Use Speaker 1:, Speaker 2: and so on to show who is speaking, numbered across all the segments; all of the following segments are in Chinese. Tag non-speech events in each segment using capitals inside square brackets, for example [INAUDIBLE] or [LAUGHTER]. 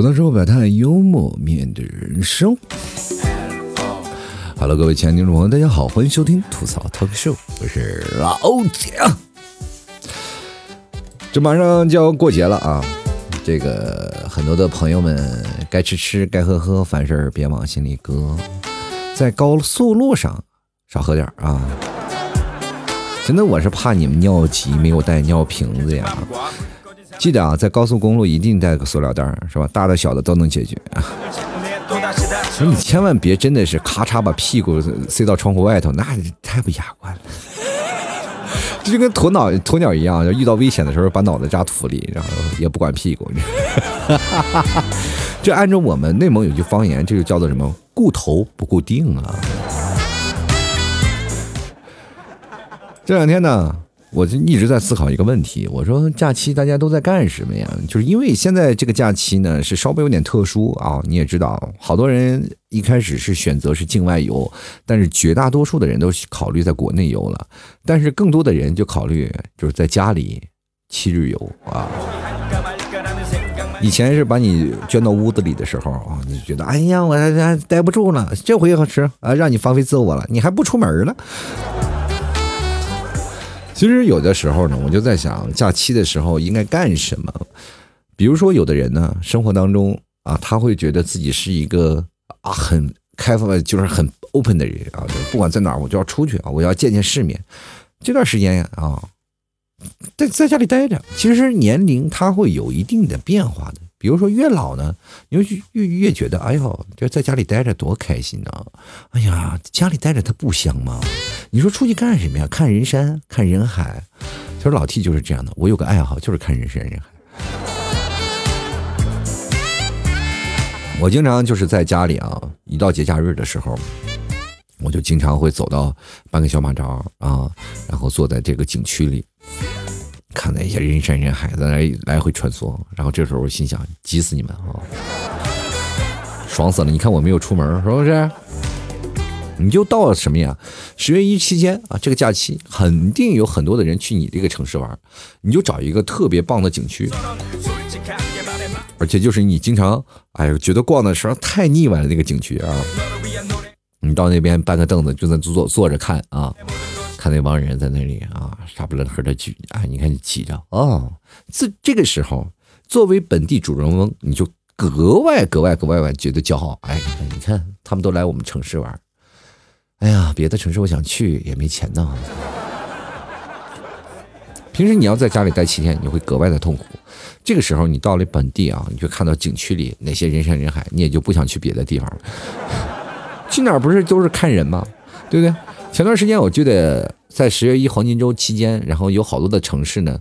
Speaker 1: 吐槽后表态，幽默面对人生。Hello，各位亲爱的听众朋友，大家好，欢迎收听吐槽 talk show，我是老蒋。这马上就要过节了啊，这个很多的朋友们该吃吃，该喝喝，凡事别往心里搁，在高速路上少喝点啊。真的，我是怕你们尿急，没有带尿瓶子呀。记得啊，在高速公路一定带个塑料袋，是吧？大的小的都能解决。所以你千万别真的是咔嚓把屁股塞到窗户外头，那太不雅观了。这 [LAUGHS] 就跟鸵鸟鸵鸟一样，遇到危险的时候把脑袋扎土里，然后也不管屁股。[LAUGHS] 这按照我们内蒙有句方言，这就叫做什么？顾头不顾腚啊。这两天呢。我就一直在思考一个问题，我说假期大家都在干什么呀？就是因为现在这个假期呢是稍微有点特殊啊，你也知道，好多人一开始是选择是境外游，但是绝大多数的人都考虑在国内游了，但是更多的人就考虑就是在家里七日游啊。以前是把你圈到屋子里的时候啊，你就觉得哎呀我待不住了，这回好吃啊，让你放飞自我了，你还不出门了。其实有的时候呢，我就在想，假期的时候应该干什么？比如说，有的人呢，生活当中啊，他会觉得自己是一个啊很开放，就是很 open 的人啊，不管在哪儿，我就要出去啊，我要见见世面。这段时间啊，在在家里待着，其实年龄它会有一定的变化的。比如说越老呢，你就越越觉得，哎呦，这在家里待着多开心呢！哎呀，家里待着它不香吗？你说出去干什么呀？看人山，看人海。其实老 T 就是这样的，我有个爱好就是看人山人海。我经常就是在家里啊，一到节假日的时候，我就经常会走到半个小马扎啊，然后坐在这个景区里。看那些人山人海在那来回穿梭，然后这时候我心想：急死你们啊！爽死了！你看我没有出门，是不是？你就到了什么呀？十月一期间啊，这个假期肯定有很多的人去你这个城市玩，你就找一个特别棒的景区，而且就是你经常哎呦觉得逛的时候太腻歪了那个景区啊，你到那边搬个凳子就在坐坐着看啊。看那帮人在那里啊，傻不愣呵的举啊，你看你挤着哦，这这个时候，作为本地主人翁，你就格外格外格外外觉得骄傲。哎，你看他们都来我们城市玩，哎呀，别的城市我想去也没钱呢。[LAUGHS] 平时你要在家里待七天，你会格外的痛苦。这个时候你到了本地啊，你就看到景区里那些人山人海，你也就不想去别的地方了。去哪儿不是都是看人吗？对不对？前段时间我记得在十月一黄金周期间，然后有好多的城市呢，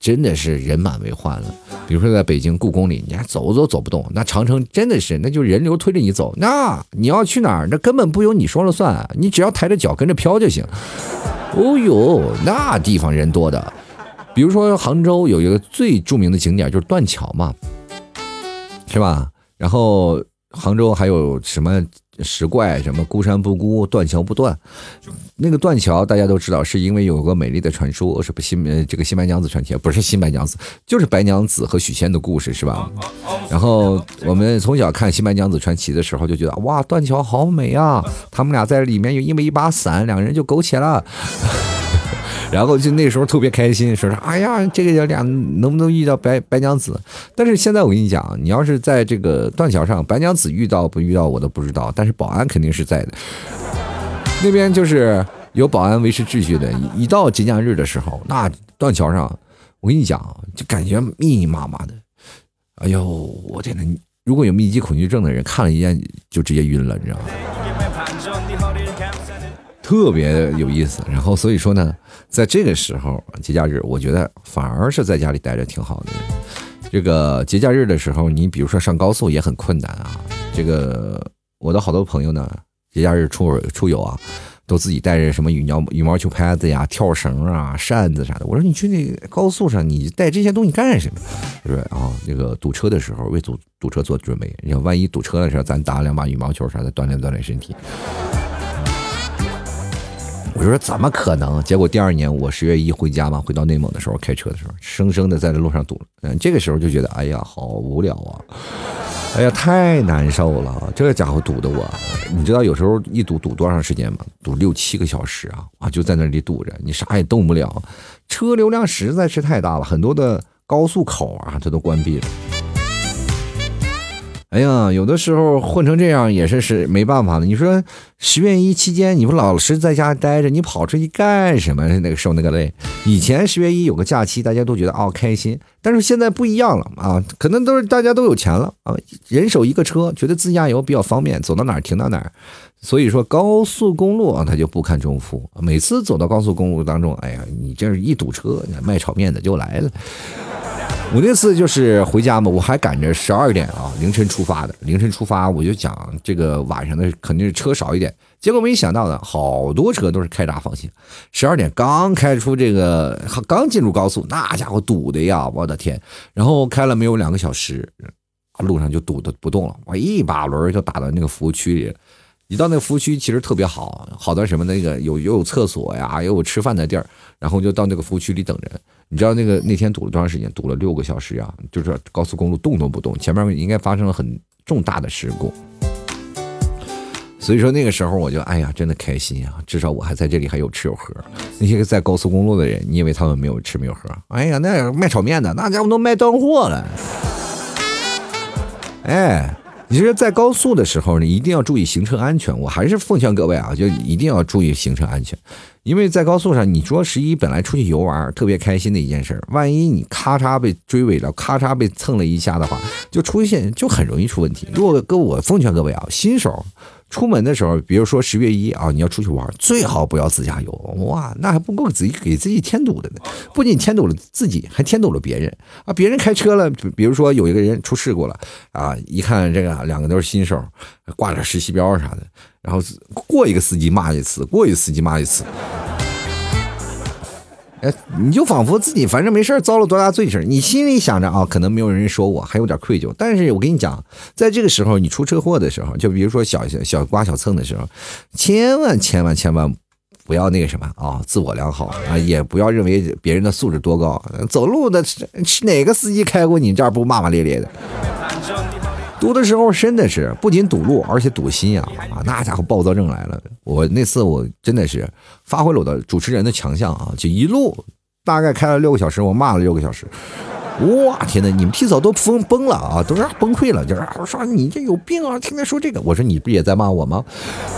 Speaker 1: 真的是人满为患了。比如说在北京故宫里，你还走都走不动；那长城真的是，那就人流推着你走。那你要去哪儿，那根本不由你说了算，你只要抬着脚跟着飘就行。哦呦，那地方人多的。比如说杭州有一个最著名的景点就是断桥嘛，是吧？然后杭州还有什么？石怪什么孤山不孤，断桥不断。那个断桥大家都知道，是因为有个美丽的传说，是不新呃这个新白娘子传奇，不是新白娘子，就是白娘子和许仙的故事，是吧？然后我们从小看新白娘子传奇的时候，就觉得哇，断桥好美啊！他们俩在里面有因为一把伞，两个人就苟且了。然后就那时候特别开心，说是哎呀，这个俩能不能遇到白白娘子？但是现在我跟你讲，你要是在这个断桥上，白娘子遇到不遇到我都不知道，但是保安肯定是在的。那边就是有保安维持秩序的。一到节假日的时候，那断桥上，我跟你讲，就感觉密密麻麻的。哎呦，我天呐，如果有密集恐惧症的人看了一眼就直接晕了，你知道吗？特别有意思，然后所以说呢，在这个时候节假日，我觉得反而是在家里待着挺好的。这个节假日的时候，你比如说上高速也很困难啊。这个我的好多朋友呢，节假日出出游啊，都自己带着什么羽毛羽毛球拍子呀、跳绳啊、扇子啥的。我说你去那高速上，你带这些东西干什么？是不是啊？那个堵车的时候为堵堵车做准备，你看万一堵车的时候，咱打两把羽毛球啥的，锻炼锻炼身体。我说怎么可能？结果第二年我十月一回家嘛，回到内蒙的时候开车的时候，生生的在这路上堵了。嗯，这个时候就觉得哎呀，好无聊啊！哎呀，太难受了！这家伙堵的我，你知道有时候一堵堵多长时间吗？堵六七个小时啊！啊，就在那里堵着，你啥也动不了，车流量实在是太大了，很多的高速口啊，它都关闭了。哎呀，有的时候混成这样也是是没办法的。你说十月一期间你不老实在家待着，你跑出去干什么？那个受那个累。以前十月一有个假期，大家都觉得哦开心，但是现在不一样了啊，可能都是大家都有钱了啊，人手一个车，觉得自驾游比较方便，走到哪儿停到哪儿。所以说高速公路啊，他就不堪重负。每次走到高速公路当中，哎呀，你这一堵车，卖炒面的就来了。我那次就是回家嘛，我还赶着十二点啊凌晨出发的，凌晨出发我就讲这个晚上的肯定是车少一点，结果没想到呢，好多车都是开闸放行，十二点刚开出这个刚进入高速，那家伙堵的呀，我的天！然后开了没有两个小时，路上就堵的不动了，我一把轮就打到那个服务区里。一到那服务区，其实特别好，好到什么那个有又有厕所呀，又有吃饭的地儿，然后就到那个服务区里等着。你知道那个那天堵了多长时间？堵了六个小时啊！就是高速公路动都不动，前面应该发生了很重大的事故。所以说那个时候我就哎呀，真的开心啊！至少我还在这里还有吃有喝。那些个在高速公路的人，你以为他们没有吃没有喝？哎呀，那卖炒面的那家伙都卖断货了。哎。你说在高速的时候呢，一定要注意行车安全。我还是奉劝各位啊，就一定要注意行车安全，因为在高速上，你说十一本来出去游玩特别开心的一件事，万一你咔嚓被追尾了，咔嚓被蹭了一下的话，就出现就很容易出问题。如果跟我奉劝各位啊，新手。出门的时候，比如说十月一啊，你要出去玩，最好不要自驾游，哇，那还不够自己给自己添堵的呢。不仅添堵了自己，还添堵了别人啊。别人开车了，比如说有一个人出事故了啊，一看这个两个都是新手，挂点实习标啥的，然后过一个司机骂一次，过一个司机骂一次。哎，你就仿佛自己反正没事遭了多大罪似的，你心里想着啊，可能没有人说我，还有点愧疚。但是我跟你讲，在这个时候你出车祸的时候，就比如说小小小刮小蹭的时候，千万千万千万不要那个什么啊，自我良好啊，也不要认为别人的素质多高，走路的是哪个司机开过你这儿不骂骂咧咧的。堵的时候真的是不仅堵路，而且堵心啊！啊，那家伙暴躁症来了。我那次我真的是发挥了我的主持人的强项啊，就一路大概开了六个小时，我骂了六个小时。哇，天哪！你们替嫂都疯崩了啊，都是崩溃了，就是说你这有病啊，天天说这个。我说你不也在骂我吗？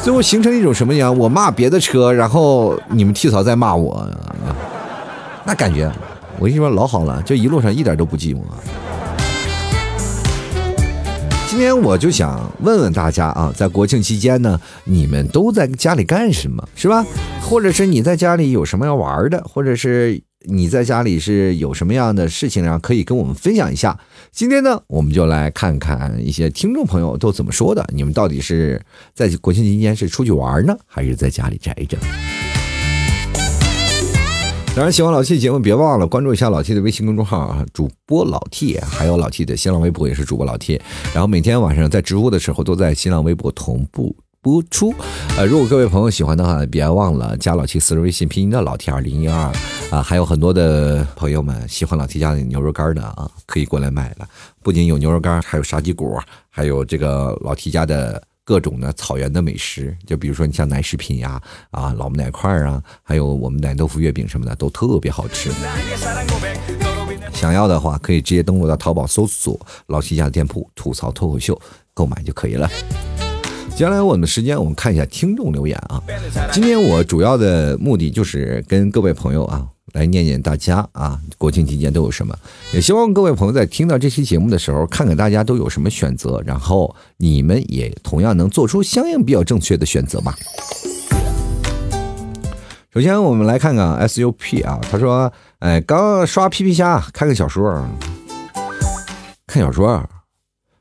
Speaker 1: 最后形成一种什么样？我骂别的车，然后你们替嫂在骂我，那感觉我跟你说老好了，这一路上一点都不寂寞。今天我就想问问大家啊，在国庆期间呢，你们都在家里干什么，是吧？或者是你在家里有什么要玩的，或者是你在家里是有什么样的事情啊，可以跟我们分享一下。今天呢，我们就来看看一些听众朋友都怎么说的，你们到底是在国庆期间是出去玩呢，还是在家里宅着？当然，喜欢老 T 的节目，别忘了关注一下老 T 的微信公众号啊，主播老 T，还有老 T 的新浪微博也是主播老 T。然后每天晚上在直播的时候，都在新浪微博同步播出。呃，如果各位朋友喜欢的话，别忘了加老 T 私人微信拼音的老 T 二零一二啊。还有很多的朋友们喜欢老 T 家的牛肉干的啊，可以过来买了。不仅有牛肉干，还有沙棘果，还有这个老 T 家的。各种的草原的美食，就比如说你像奶食品呀，啊老母奶块儿啊，还有我们奶豆腐月饼什么的，都特别好吃。想要的话，可以直接登录到淘宝搜索老七家的店铺“吐槽脱口秀”购买就可以了。接下来我们的时间，我们看一下听众留言啊。今天我主要的目的就是跟各位朋友啊。来念念大家啊，国庆期间都有什么？也希望各位朋友在听到这期节目的时候，看看大家都有什么选择，然后你们也同样能做出相应比较正确的选择吧。首先，我们来看看 SUP 啊，他说：“哎，刚刷皮皮虾，看个小说，看小说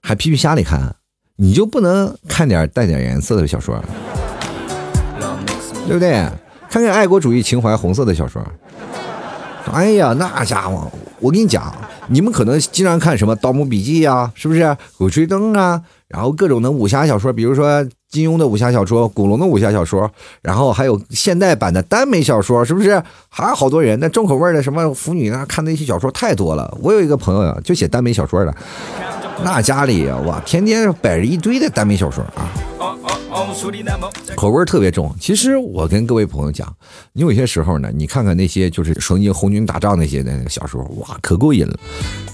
Speaker 1: 还皮皮虾里看，你就不能看点带点颜色的小说，对不对？看看爱国主义情怀红色的小说。”哎呀，那家伙，我跟你讲，你们可能经常看什么《盗墓笔记》呀，是不是？《鬼吹灯》啊，然后各种的武侠小说，比如说金庸的武侠小说、古龙的武侠小说，然后还有现代版的耽美小说，是不是？还有好多人那重口味的什么腐女啊，看那些小说太多了。我有一个朋友呀，就写耽美小说的，那家里哇，天天摆着一堆的耽美小说啊，口味特别重。其实我跟各位朋友讲，你有些时候呢，你看看那些就是曾经红军打仗那些的小说，哇，可过瘾了。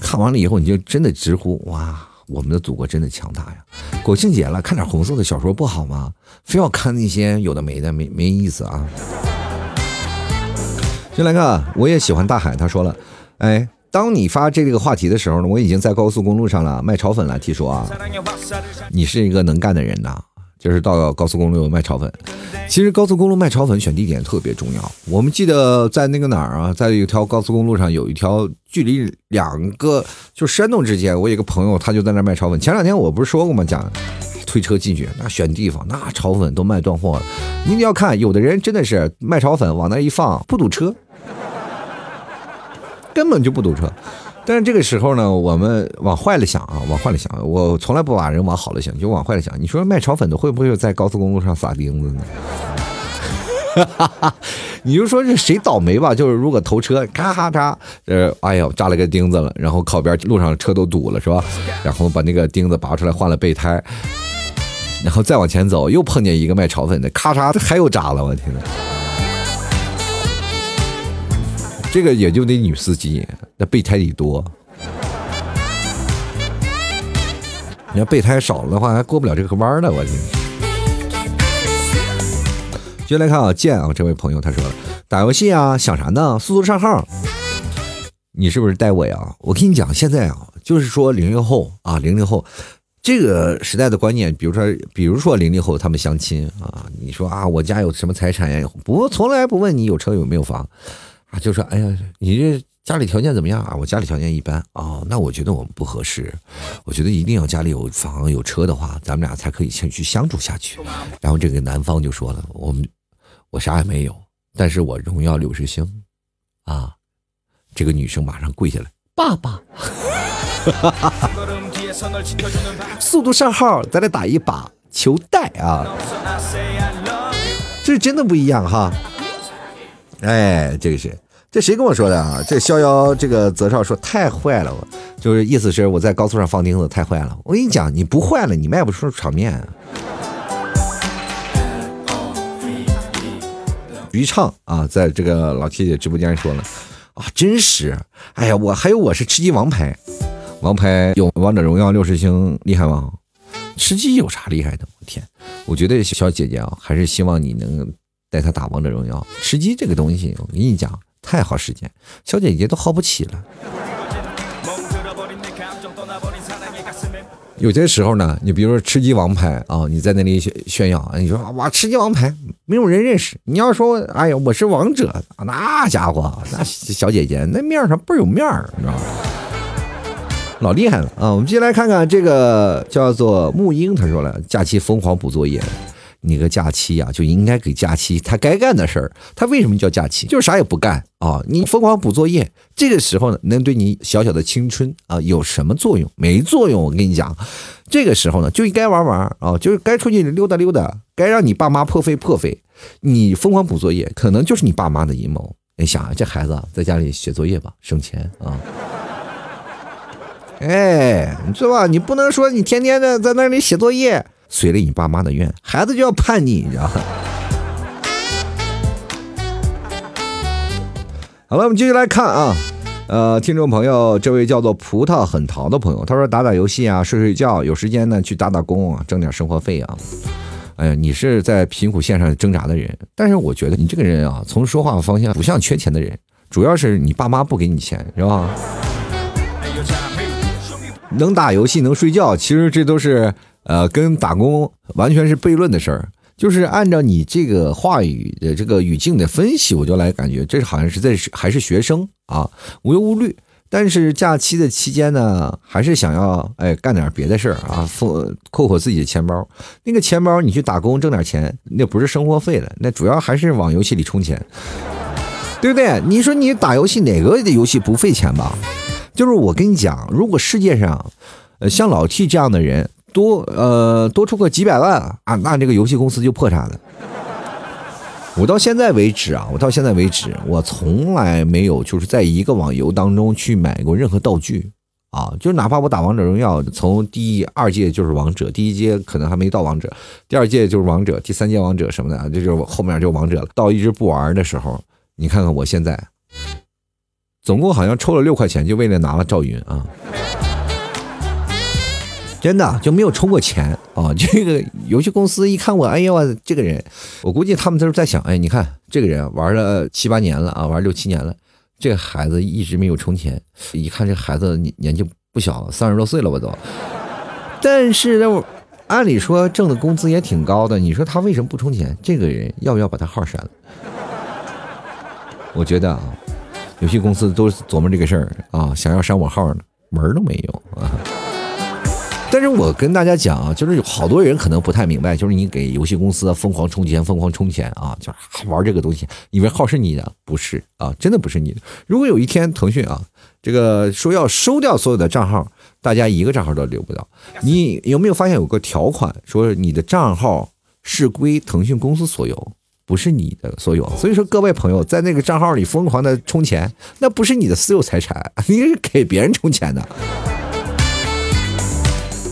Speaker 1: 看完了以后，你就真的直呼哇。我们的祖国真的强大呀！国庆节了，看点红色的小说不好吗？非要看那些有的没的，没没意思啊！先来看，我也喜欢大海。他说了，哎，当你发这个话题的时候呢，我已经在高速公路上了，卖炒粉了。听说啊，你是一个能干的人呐。就是到高速公路卖炒粉，其实高速公路卖炒粉选地点特别重要。我们记得在那个哪儿啊，在一条高速公路上有一条距离两个就山洞之间，我有个朋友他就在那卖炒粉。前两天我不是说过吗？讲推车进去，那选地方，那炒粉都卖断货了。你要看，有的人真的是卖炒粉往那一放，不堵车，根本就不堵车。但是这个时候呢，我们往坏了想啊，往坏了想，我从来不把人往好了想，就往坏了想。你说卖炒粉的会不会在高速公路上撒钉子呢？[LAUGHS] 你就说这谁倒霉吧？就是如果头车咔咔嚓，呃，哎呦扎了个钉子了，然后靠边路上车都堵了是吧？然后把那个钉子拔出来换了备胎，然后再往前走，又碰见一个卖炒粉的，咔嚓还有扎了，我天呐！这个也就得女司机，那备胎得多。你要备胎少了的话，还过不了这个弯呢。我天！接下来看啊，剑啊，这位朋友他说，打游戏啊，想啥呢？速度上号。你是不是带我呀？我跟你讲，现在啊，就是说零零后啊，零零后这个时代的观念，比如说，比如说零零后他们相亲啊，你说啊，我家有什么财产呀？不，从来不问你有车有没有房。就说：“哎呀，你这家里条件怎么样啊？我家里条件一般哦，那我觉得我们不合适。我觉得一定要家里有房有车的话，咱们俩才可以先去相处下去。”然后这个男方就说了：“我们我啥也没有，但是我荣耀六十星啊！”这个女生马上跪下来：“爸爸，速度上号，咱俩打一把求带啊！”这是真的不一样哈！哎，这个是。这谁跟我说的啊？这逍遥这个泽少说太坏了，我就是意思是我在高速上放钉子太坏了。我跟你讲，你不坏了，你卖不出场面。于畅啊，在这个老七姐直播间说了啊，真实。哎呀，我还有我是吃鸡王牌，王牌有王者荣耀六十星厉害吗？吃鸡有啥厉害的？我天，我觉得小姐姐啊，还是希望你能带她打王者荣耀。吃鸡这个东西，我跟你讲。太耗时间，小姐姐都耗不起了。有些时候呢，你比如说吃鸡王牌啊，你在那里炫炫耀，你说哇吃鸡王牌没有人认识。你要说哎呀我是王者，那家伙那小姐姐那面上倍儿有面儿，你知道吗？老厉害了啊！我们接下来看看这个叫做木英，他说了假期疯狂补作业。你个假期呀，就应该给假期他该干的事儿。他为什么叫假期？就是啥也不干啊！你疯狂补作业，这个时候呢，能对你小小的青春啊有什么作用？没作用。我跟你讲，这个时候呢，就应该玩玩啊，就是该出去溜达溜达，该让你爸妈破费破费。你疯狂补作业，可能就是你爸妈的阴谋。你想啊，这孩子在家里写作业吧，省钱啊。哎，你知道吧？你不能说你天天的在那里写作业。随了你爸妈的愿，孩子就要叛逆，你知道吗？[LAUGHS] 好了，我们继续来看啊，呃，听众朋友，这位叫做葡萄很淘的朋友，他说打打游戏啊，睡睡觉，有时间呢去打打工啊，挣点生活费啊。哎呀，你是在贫苦线上挣扎的人，但是我觉得你这个人啊，从说话方向不像缺钱的人，主要是你爸妈不给你钱，是吧？能打游戏，能睡觉，其实这都是。呃，跟打工完全是悖论的事儿，就是按照你这个话语的这个语境的分析，我就来感觉这好像是在还是学生啊，无忧无虑。但是假期的期间呢，还是想要哎干点别的事儿啊，扣扣自己的钱包。那个钱包你去打工挣点钱，那不是生活费了，那主要还是往游戏里充钱，对不对？你说你打游戏哪个游戏不费钱吧？就是我跟你讲，如果世界上，呃，像老 T 这样的人。多呃多出个几百万啊，那这个游戏公司就破产了。我到现在为止啊，我到现在为止，我从来没有就是在一个网游当中去买过任何道具啊，就哪怕我打王者荣耀，从第二届就是王者，第一阶可能还没到王者，第二届就是王者，第三届王者什么的，这就是后面就王者了。到一直不玩的时候，你看看我现在，总共好像抽了六块钱，就为了拿了赵云啊。真的就没有充过钱啊！[LAUGHS] 这个游戏公司一看我，哎呀，这个人，我估计他们都是在想，哎，你看这个人玩了七八年了啊，玩六七年了，这孩子一直没有充钱，一看这孩子年年纪不小，三十多岁了吧都。但是呢，按理说挣的工资也挺高的，你说他为什么不充钱？这个人要不要把他号删了？我觉得啊，游戏公司都琢磨这个事儿啊，想要删我号呢，门都没有啊。但是我跟大家讲啊，就是有好多人可能不太明白，就是你给游戏公司疯狂充钱，疯狂充钱啊，就是玩这个东西，以为号是你的，不是啊，真的不是你的。如果有一天腾讯啊，这个说要收掉所有的账号，大家一个账号都留不到。你有没有发现有个条款说你的账号是归腾讯公司所有，不是你的所有？所以说各位朋友在那个账号里疯狂的充钱，那不是你的私有财产，你是给别人充钱的。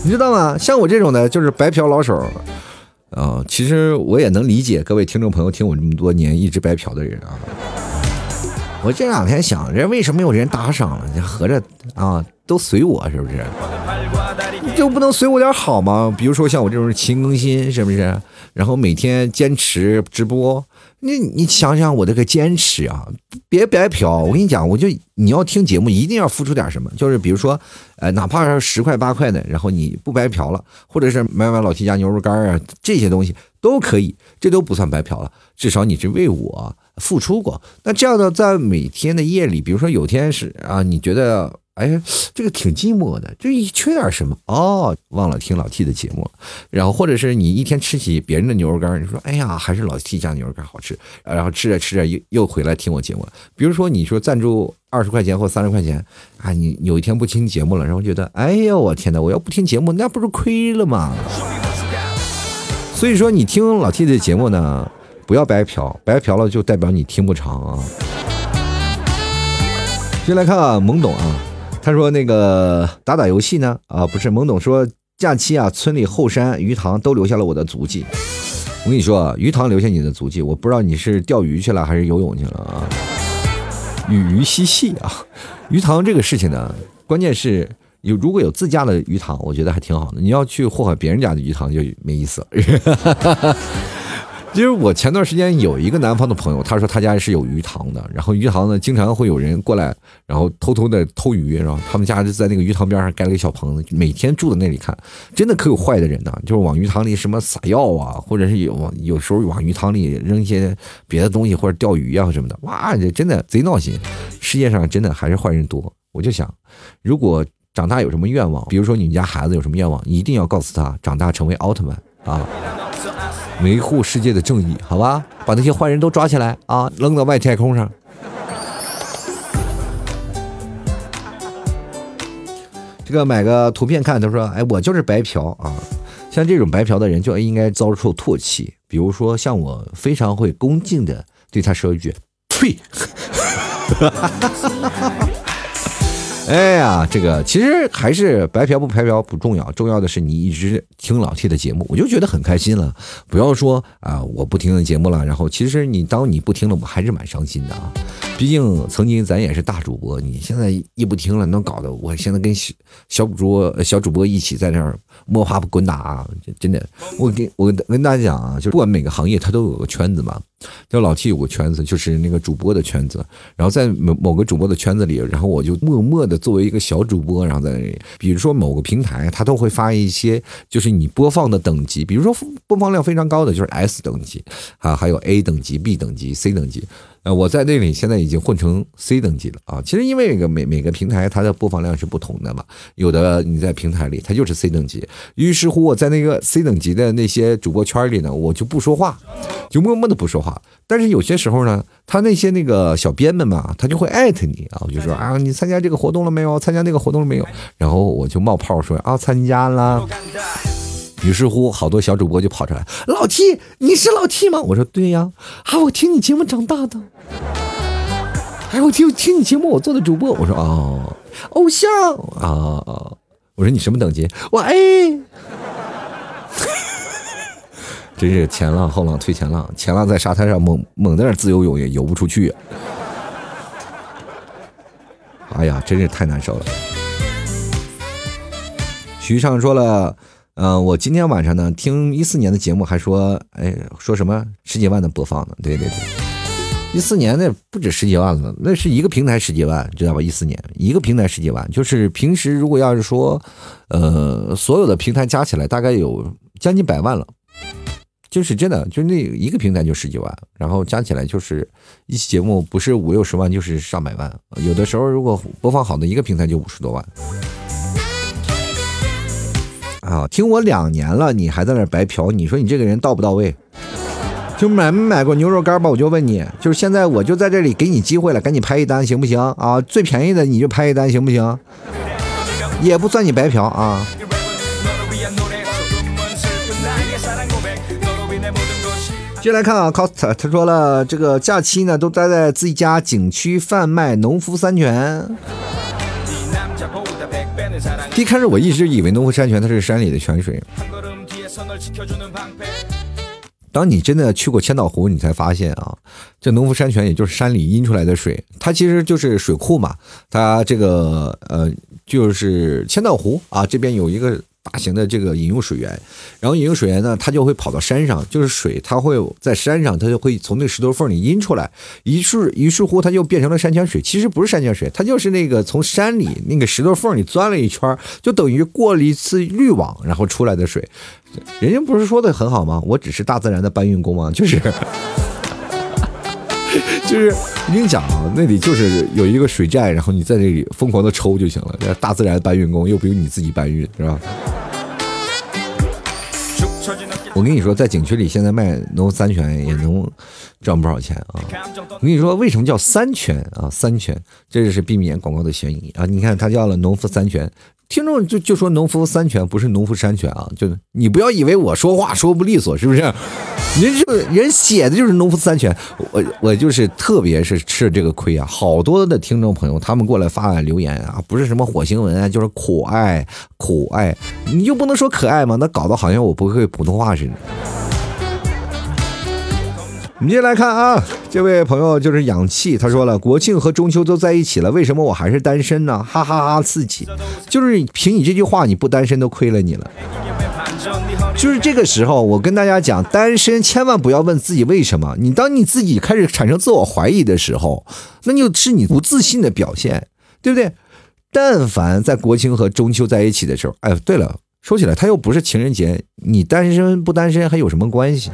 Speaker 1: 你知道吗？像我这种的，就是白嫖老手，啊，其实我也能理解各位听众朋友听我这么多年一直白嫖的人啊。我这两天想，人为什么有人打赏了？你合着啊，都随我是不是？你就不能随我点好吗？比如说像我这种勤更新，是不是？然后每天坚持直播。你你想想我这个坚持啊，别白嫖！我跟你讲，我就你要听节目，一定要付出点什么，就是比如说，呃，哪怕是十块八块的，然后你不白嫖了，或者是买买老 T 家牛肉干啊，这些东西都可以，这都不算白嫖了，至少你是为我付出过。那这样的，在每天的夜里，比如说有天是啊，你觉得。哎，这个挺寂寞的，就一缺点什么哦，忘了听老 T 的节目，然后或者是你一天吃起别人的牛肉干，你说哎呀，还是老 T 家牛肉干好吃，然后吃着吃着又又回来听我节目。比如说你说赞助二十块钱或三十块钱啊，你有一天不听节目了，然后觉得哎呀，我天哪，我要不听节目那不是亏了吗？所以说你听老 T 的节目呢，不要白嫖，白嫖了就代表你听不长啊。先来看啊，懵懂啊。他说：“那个打打游戏呢？啊，不是懵懂说假期啊，村里后山鱼塘都留下了我的足迹。我跟你说啊，鱼塘留下你的足迹，我不知道你是钓鱼去了还是游泳去了啊？与鱼嬉戏啊，鱼塘这个事情呢，关键是有如果有自家的鱼塘，我觉得还挺好的。你要去祸害别人家的鱼塘就没意思了。[LAUGHS] ”其实我前段时间有一个南方的朋友，他说他家是有鱼塘的，然后鱼塘呢经常会有人过来，然后偷偷的偷鱼，然后他们家就在那个鱼塘边上盖了一个小棚子，每天住在那里看，真的可有坏的人呢，[LAUGHS] 就是往鱼塘里什么撒药啊，或者是有有时候往鱼塘里扔一些别的东西或者钓鱼啊什么的，哇，这真的贼闹心。世界上真的还是坏人多，我就想，如果长大有什么愿望，比如说你们家孩子有什么愿望，一定要告诉他，长大成为奥特曼啊。维护世界的正义，好吧，把那些坏人都抓起来啊，扔到外太空上。这个买个图片看，他说：“哎，我就是白嫖啊。”像这种白嫖的人就应该遭受唾弃。比如说，像我非常会恭敬的对他说一句：“呸。[LAUGHS] ”哎呀，这个其实还是白嫖不白嫖不重要，重要的是你一直听老 T 的节目，我就觉得很开心了。不要说啊，我不听的节目了，然后其实你当你不听了，我还是蛮伤心的啊。毕竟曾经咱也是大主播，你现在一不听了，能搞得我现在跟小小主播小主播一起在那儿摸爬滚打，真的。我跟我跟大家讲啊，就不管每个行业它都有个圈子嘛。就老 T 有个圈子，就是那个主播的圈子。然后在某某个主播的圈子里，然后我就默默的作为一个小主播，然后在那里，比如说某个平台，他都会发一些，就是你播放的等级，比如说播放量非常高的就是 S 等级啊，还有 A 等级、B 等级、C 等级。呃，我在那里现在已经混成 C 等级了啊。其实因为个每每个平台它的播放量是不同的嘛，有的你在平台里它就是 C 等级。于是乎我在那个 C 等级的那些主播圈里呢，我就不说话，就默默的不说话。但是有些时候呢，他那些那个小编们嘛，他就会艾特你啊，我就说啊，你参加这个活动了没有？参加那个活动了没有？然后我就冒泡说啊，参加了。于是乎，好多小主播就跑出来：“老 T，你是老 T 吗？”我说：“对呀，啊，我听你节目长大的。”哎，我听听你节目，我做的主播。我说：“哦，偶像啊。”我说：“你什么等级？”我 A。[LAUGHS] 真是前浪后浪推前浪，前浪在沙滩上猛猛在那自由泳也游不出去。哎呀，真是太难受了。徐畅说了。嗯，我今天晚上呢听一四年的节目，还说，哎，说什么十几万的播放呢？对对对，一四年那不止十几万了，那是一个平台十几万，知道吧？一四年一个平台十几万，就是平时如果要是说，呃，所有的平台加起来大概有将近百万了，就是真的，就那一个平台就十几万，然后加起来就是一期节目不是五六十万就是上百万，有的时候如果播放好的一个平台就五十多万。啊，听我两年了，你还在那白嫖？你说你这个人到不到位？就买没买过牛肉干吧？我就问你，就是现在我就在这里给你机会了，赶紧拍一单行不行？啊，最便宜的你就拍一单行不行？也不算你白嫖啊。接来看啊，cost，他说了，这个假期呢都待在自己家景区贩卖农夫山泉。一开始我一直以为农夫山泉它是山里的泉水，当你真的去过千岛湖，你才发现啊，这农夫山泉也就是山里阴出来的水，它其实就是水库嘛，它这个呃就是千岛湖啊这边有一个。大型的这个饮用水源，然后饮用水源呢，它就会跑到山上，就是水，它会在山上，它就会从那石头缝里阴出来，于是于是乎它就变成了山泉水。其实不是山泉水，它就是那个从山里那个石头缝里钻了一圈，就等于过了一次滤网，然后出来的水。人家不是说的很好吗？我只是大自然的搬运工吗？就是。[LAUGHS] 就是我跟你讲啊，那里就是有一个水站，然后你在这里疯狂的抽就行了。大自然搬运工又不用你自己搬运，是吧？我跟你说，在景区里现在卖农夫山泉也能赚不少钱啊！我跟你说，为什么叫三全啊？三全，这就是避免广告的嫌疑啊！你看，他叫了农夫山泉。听众就就说农夫山泉不是农夫山泉啊，就你不要以为我说话说不利索，是不是？人就人写的就是农夫山泉，我我就是特别是吃这个亏啊！好多的听众朋友他们过来发留言啊，不是什么火星文啊，就是可爱可爱，你就不能说可爱吗？那搞得好像我不会普通话似的。我们接下来看啊，这位朋友就是氧气，他说了，国庆和中秋都在一起了，为什么我还是单身呢？哈哈哈，刺激！就是凭你这句话，你不单身都亏了你了。就是这个时候，我跟大家讲，单身千万不要问自己为什么。你当你自己开始产生自我怀疑的时候，那就是你不自信的表现，对不对？但凡在国庆和中秋在一起的时候，哎，对了，说起来，他又不是情人节，你单身不单身还有什么关系？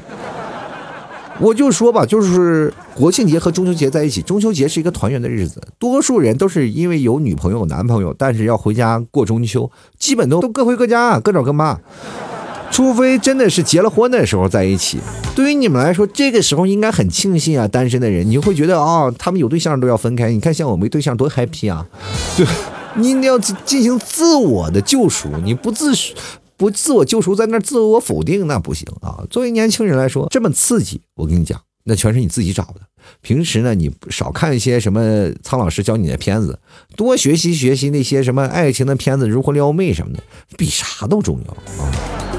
Speaker 1: 我就说吧，就是国庆节和中秋节在一起。中秋节是一个团圆的日子，多数人都是因为有女朋友、男朋友，但是要回家过中秋，基本都都各回各家，各找各妈。除非真的是结了婚的时候在一起。对于你们来说，这个时候应该很庆幸啊，单身的人，你会觉得啊，他们有对象都要分开。你看，像我没对象多 happy 啊！对，你一定要进行自我的救赎，你不自。不自我救赎，在那自我否定，那不行啊！作为年轻人来说，这么刺激，我跟你讲，那全是你自己找的。平时呢，你少看一些什么苍老师教你的片子，多学习学习那些什么爱情的片子，如何撩妹什么的，比啥都重要啊！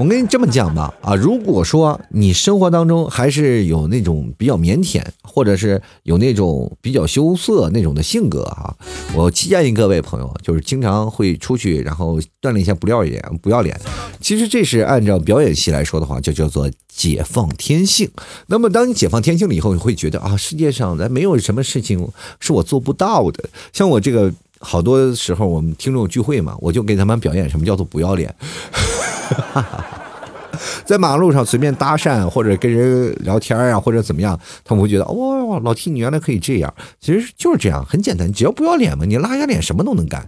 Speaker 1: 我跟你这么讲吧，啊，如果说你生活当中还是有那种比较腼腆，或者是有那种比较羞涩那种的性格哈，我建议各位朋友，就是经常会出去，然后锻炼一下不要脸，不要脸。其实这是按照表演系来说的话，就叫做解放天性。那么当你解放天性了以后，你会觉得啊，世界上来没有什么事情是我做不到的。像我这个好多时候我们听众聚会嘛，我就给他们表演什么叫做不要脸。[LAUGHS] 在马路上随便搭讪或者跟人聊天啊，或者怎么样，他们会觉得哇，老 T 你原来可以这样，其实就是这样，很简单，只要不要脸嘛，你拉下脸什么都能干。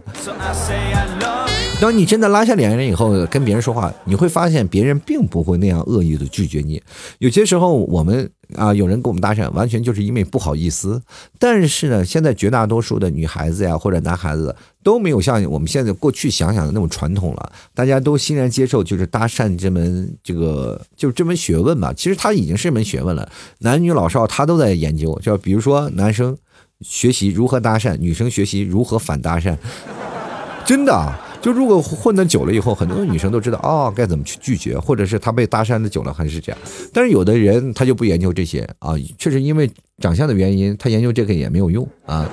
Speaker 1: 当你真的拉下脸了以后，跟别人说话，你会发现别人并不会那样恶意的拒绝你。有些时候我们啊，有人跟我们搭讪，完全就是因为不好意思。但是呢，现在绝大多数的女孩子呀，或者男孩子都没有像我们现在过去想想的那种传统了，大家都欣然接受，就是搭讪这门这个就是这门学问吧。其实它已经是一门学问了，男女老少他都在研究。就比如说男生学习如何搭讪，女生学习如何反搭讪，真的。就如果混的久了以后，很多女生都知道哦该怎么去拒绝，或者是她被搭讪的久了还是这样。但是有的人他就不研究这些啊，确实因为长相的原因，他研究这个也没有用啊。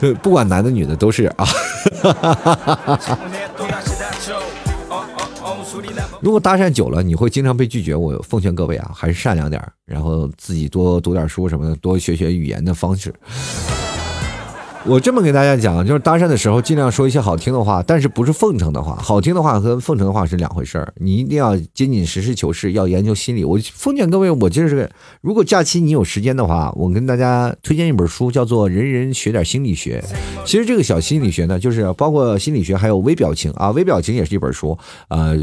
Speaker 1: 对，[LAUGHS] 不管男的女的都是啊。[LAUGHS] 如果搭讪久了，你会经常被拒绝。我奉劝各位啊，还是善良点然后自己多读点书什么的，多学学语言的方式。[LAUGHS] 我这么给大家讲，就是搭讪的时候尽量说一些好听的话，但是不是奉承的话。好听的话和奉承的话是两回事儿，你一定要仅仅实事求是，要研究心理。我奉劝各位，我就是，如果假期你有时间的话，我跟大家推荐一本书，叫做《人人学点心理学》。其实这个小心理学呢，就是包括心理学，还有微表情啊，微表情也是一本书，呃，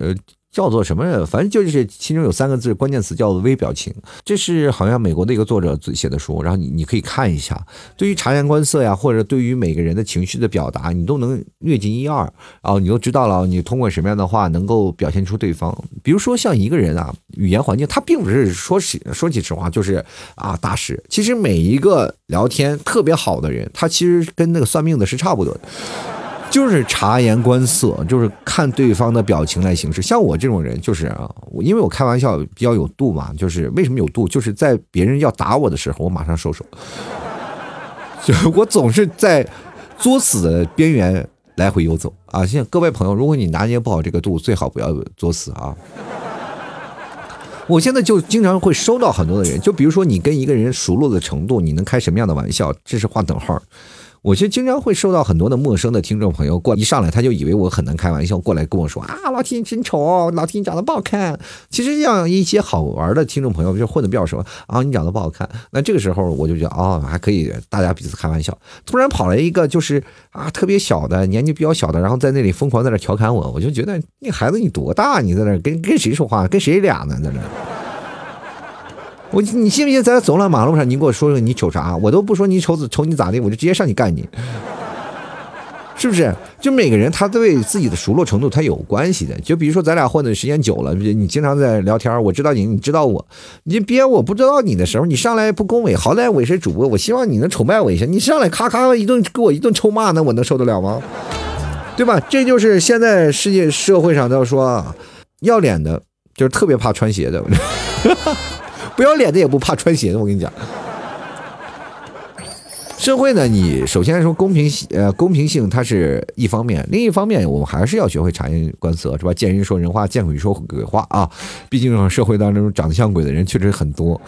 Speaker 1: 呃。叫做什么？反正就是其中有三个字关键词叫做微表情。这是好像美国的一个作者写的书，然后你你可以看一下。对于察言观色呀，或者对于每个人的情绪的表达，你都能略尽一二。然后你都知道了，你通过什么样的话能够表现出对方。比如说像一个人啊，语言环境，他并不是说实说起实话就是啊大师。其实每一个聊天特别好的人，他其实跟那个算命的是差不多的。就是察言观色，就是看对方的表情来行事。像我这种人，就是啊，因为我开玩笑比较有度嘛。就是为什么有度？就是在别人要打我的时候，我马上收手。[LAUGHS] 就我总是在作死的边缘来回游走啊！现在各位朋友，如果你拿捏不好这个度，最好不要作死啊！我现在就经常会收到很多的人，就比如说你跟一个人熟络的程度，你能开什么样的玩笑？这是画等号。我其实经常会收到很多的陌生的听众朋友过一上来他就以为我很难开玩笑，过来跟我说啊，老铁你真丑，老铁你长得不好看。其实像一些好玩的听众朋友就混的比较熟啊，你长得不好看。那这个时候我就觉得哦，还可以，大家彼此开玩笑。突然跑来一个就是啊特别小的年纪比较小的，然后在那里疯狂在那调侃我，我就觉得那孩子你多大？你在那跟跟谁说话？跟谁俩呢？在那。我你信不信，在走在马路上，你给我说说你瞅啥？我都不说你瞅瞅你咋的，我就直接上去干你，是不是？就每个人他对自己的熟络程度他有关系的。就比如说咱俩混的时间久了，你经常在聊天，我知道你，你知道我，你别我不知道你的时候，你上来不恭维，好歹我是主播，我希望你能崇拜我一下。你上来咔咔一顿给我一顿臭骂，那我能受得了吗？对吧？这就是现在世界社会上都说，要脸的，就是特别怕穿鞋的。[LAUGHS] 不要脸的也不怕穿鞋的，我跟你讲。社会呢，你首先说公平，呃，公平性它是一方面，另一方面我们还是要学会察言观色，是吧？见人说人话，见鬼说鬼话啊！毕竟社会当中长得像鬼的人确实很多。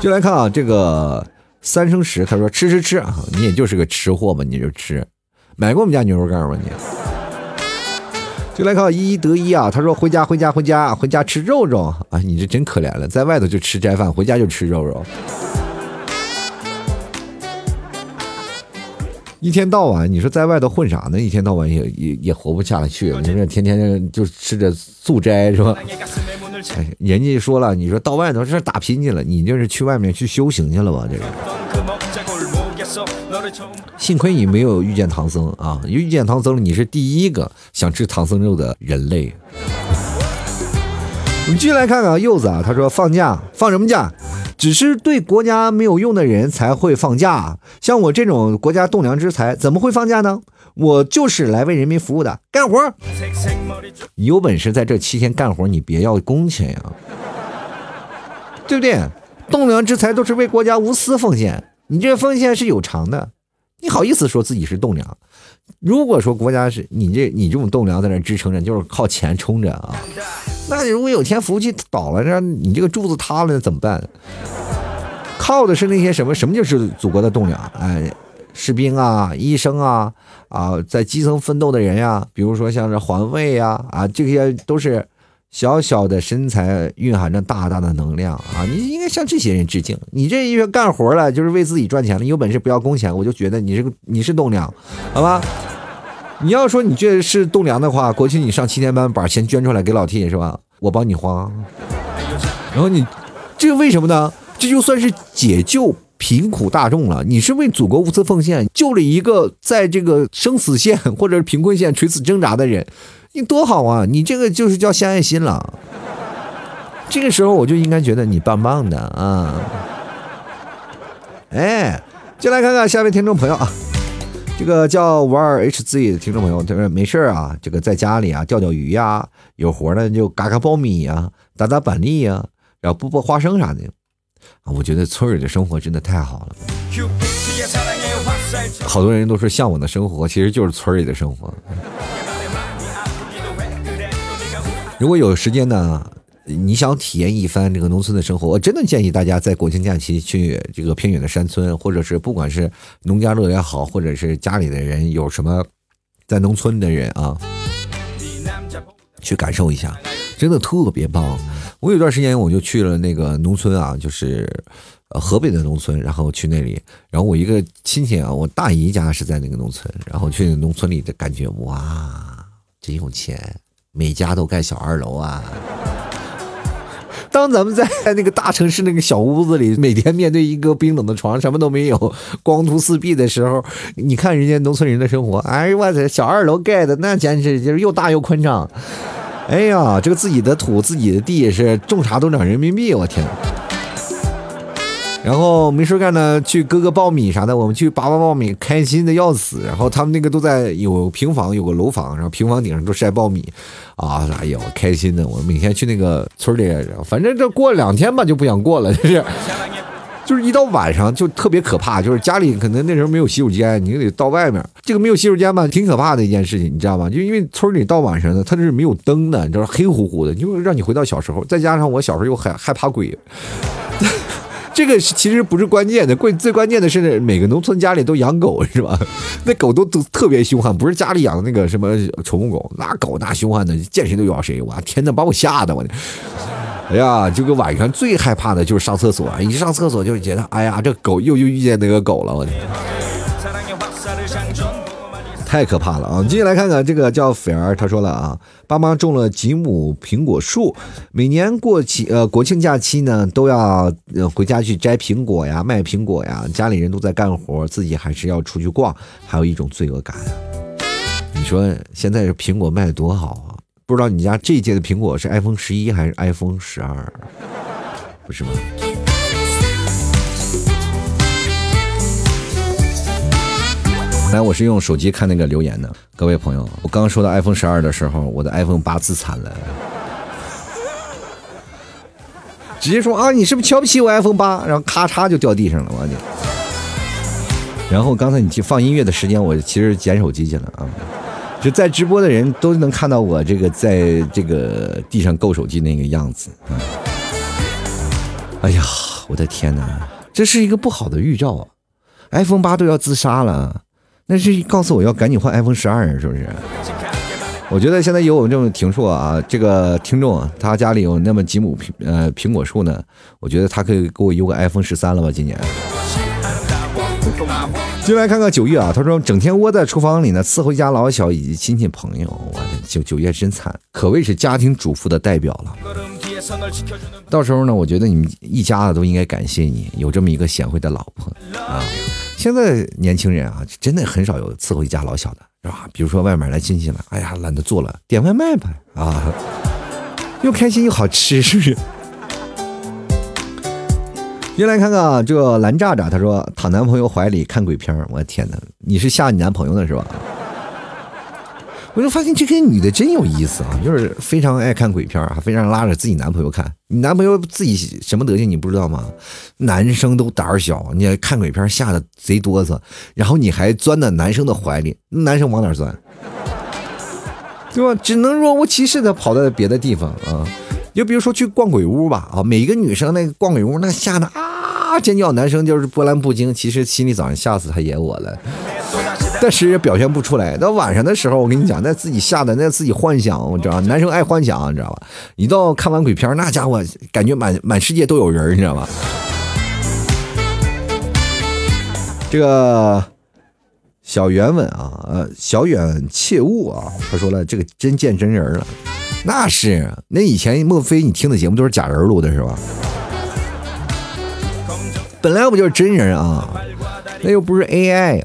Speaker 1: 就来看啊，这个三生石，他说吃吃吃啊，你也就是个吃货吧？你就吃，买过我们家牛肉干吗你？就来看一一得一啊，他说回家回家回家回家吃肉肉啊，你这真可怜了，在外头就吃斋饭，回家就吃肉肉，一天到晚你说在外头混啥呢？一天到晚也也也活不下去，你说天天就吃着素斋是吧？哎，人家说了，你说到外头是打拼去了，你这是去外面去修行去了吧？这个。幸亏你没有遇见唐僧啊！遇见唐僧了，你是第一个想吃唐僧肉的人类。我们继续来看看柚子啊，他说放假放什么假？只是对国家没有用的人才会放假，像我这种国家栋梁之才怎么会放假呢？我就是来为人民服务的，干活。你有本事在这七天干活，你别要工钱呀，对不对？栋梁之才都是为国家无私奉献。你这奉献是有偿的，你好意思说自己是栋梁？如果说国家是你这你这种栋梁在那支撑着，就是靠钱冲着啊，那如果有天服务器倒了，那你这个柱子塌了怎么办？靠的是那些什么？什么就是祖国的栋梁？哎，士兵啊，医生啊，啊，在基层奋斗的人呀，比如说像是环卫呀，啊，这些都是。小小的身材蕴含着大大的能量啊！你应该向这些人致敬。你这一个干活了，就是为自己赚钱了。你有本事不要工钱，我就觉得你是个你是栋梁，好吧？你要说你这是栋梁的话，国庆你上七天班，把钱捐出来给老 T 是吧？我帮你花。然后你这个为什么呢？这就算是解救贫苦大众了。你是为祖国无私奉献，救了一个在这个生死线或者是贫困线垂死挣扎的人，你多好啊！你这个就是叫献爱心了。这个时候我就应该觉得你棒棒的啊！哎，进来看看下位听众朋友啊。这个叫五二 hz 的听众朋友，他说没事啊，这个在家里啊钓钓鱼呀，有活呢就嘎嘎苞米呀，打打板栗呀，然后剥剥花生啥的。我觉得村里的生活真的太好了。好多人都说向往的生活，其实就是村里的生活。如果有时间呢？你想体验一番这个农村的生活，我真的建议大家在国庆假期去这个偏远的山村，或者是不管是农家乐也好，或者是家里的人有什么在农村的人啊，去感受一下，真的特别棒。我有段时间我就去了那个农村啊，就是呃河北的农村，然后去那里，然后我一个亲戚啊，我大姨家是在那个农村，然后去农村里的感觉，哇，真有钱，每家都盖小二楼啊。[LAUGHS] 当咱们在那个大城市那个小屋子里，每天面对一个冰冷的床，什么都没有，光秃四壁的时候，你看人家农村人的生活，[LAUGHS] 哎呦我操，小二楼盖的那简直就是又大又宽敞，哎呀，这个自己的土自己的地是种啥都长人民币，我天。然后没事干呢，去割割苞米啥的。我们去拔拔苞米，开心的要死。然后他们那个都在有平房，有个楼房，然后平房顶上都晒苞米，啊，哎呦，开心的。我每天去那个村里，反正这过两天吧就不想过了，就是，就是一到晚上就特别可怕。就是家里可能那时候没有洗手间，你就得到外面。这个没有洗手间吧，挺可怕的一件事情，你知道吗？就因为村里到晚上呢，它是没有灯的，你知道，黑乎乎的，就让你回到小时候。再加上我小时候又害害怕鬼。这个其实不是关键的，关最关键的是每个农村家里都养狗是吧？[LAUGHS] 那狗都都特别凶悍，不是家里养的那个什么宠物狗，那狗那凶悍的，见谁都咬谁。我天呐，把我吓得我，哎呀，这个晚上最害怕的就是上厕所，一上厕所就觉得，哎呀，这狗又又遇见那个狗了，我天。太可怕了啊！继续来看看这个叫斐儿，他说了啊，爸妈种了几亩苹果树，每年过期呃国庆假期呢，都要呃回家去摘苹果呀，卖苹果呀，家里人都在干活，自己还是要出去逛，还有一种罪恶感啊。你说现在这苹果卖的多好啊？不知道你家这一届的苹果是 iPhone 十一还是 iPhone 十二？不是吗？来，我是用手机看那个留言的，各位朋友，我刚说到 iPhone 十二的时候，我的 iPhone 八自残了，直接说啊，你是不是瞧不起我 iPhone 八？然后咔嚓就掉地上了，我就。然后刚才你去放音乐的时间，我其实捡手机去了啊，就在直播的人都能看到我这个在这个地上够手机那个样子。哎呀，我的天哪，这是一个不好的预兆啊！iPhone 八都要自杀了。那是告诉我要赶紧换 iPhone 十二，是不是？我觉得现在有我们这种听说啊，这个听众啊，他家里有那么几亩苹呃苹果树呢，我觉得他可以给我邮个 iPhone 十三了吧？今年。进来看看九月啊，他说整天窝在厨房里呢，伺候一家老小以及亲戚朋友。我的九九月真惨，可谓是家庭主妇的代表了。到时候呢，我觉得你们一家子都应该感谢你有这么一个贤惠的老婆啊。现在年轻人啊，真的很少有伺候一家老小的，是吧？比如说外面来亲戚了，哎呀，懒得做了，点外卖吧，啊，又开心又好吃，是不是？先来看看啊，这蓝炸炸，他说躺男朋友怀里看鬼片我的天哪，你是吓你男朋友的是吧？我就发现这个女的真有意思啊，就是非常爱看鬼片啊，非常拉着自己男朋友看。你男朋友自己什么德行你不知道吗？男生都胆儿小，你看鬼片吓得贼哆嗦，然后你还钻到男生的怀里，男生往哪钻？对吧？只能若无其事的跑到别的地方啊。就比如说去逛鬼屋吧，啊，每一个女生那个逛鬼屋那吓得啊尖叫，男生就是波澜不惊，其实心里早上吓死他爷我了。[LAUGHS] 但是也表现不出来。到晚上的时候，我跟你讲，那自己吓得那自己幻想，我知道，男生爱幻想，你知道吧？一到看完鬼片，那家伙感觉满满世界都有人，你知道吧？这个小圆稳啊，呃，小远切勿啊，他说了，这个真见真人了，那是，那以前莫非你听的节目都是假人录的是吧？本来不就是真人啊，那又不是 AI。